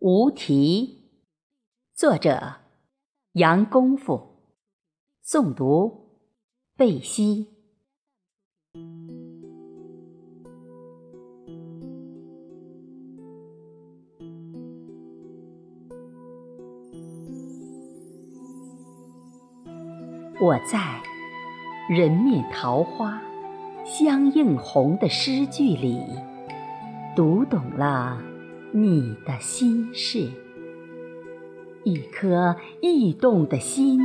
无题，作者杨功夫，诵读贝西。我在人面桃花相映红的诗句里，读懂了。你的心事，一颗驿动的心，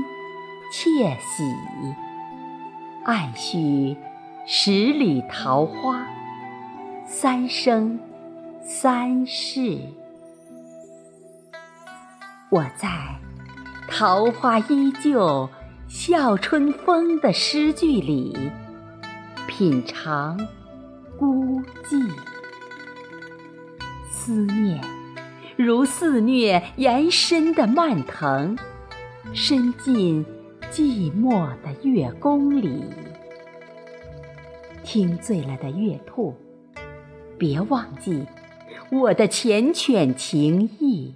窃喜，暗许十里桃花，三生三世。我在桃花依旧、笑春风的诗句里，品尝孤寂。思念如肆虐延伸的蔓藤，伸进寂寞的月宫里。听醉了的月兔，别忘记我的缱绻情意。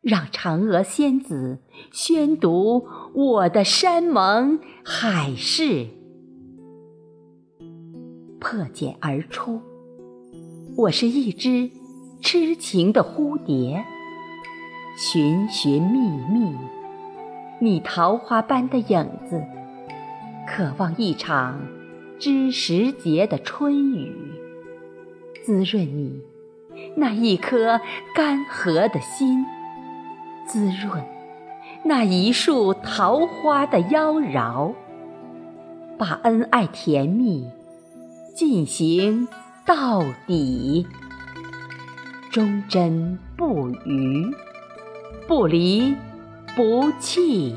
让嫦娥仙子宣读我的山盟海誓。破茧而出，我是一只。痴情的蝴蝶，寻寻觅觅，你桃花般的影子，渴望一场知时节的春雨，滋润你那一颗干涸的心，滋润那一束桃花的妖娆，把恩爱甜蜜进行到底。忠贞不渝，不离不弃。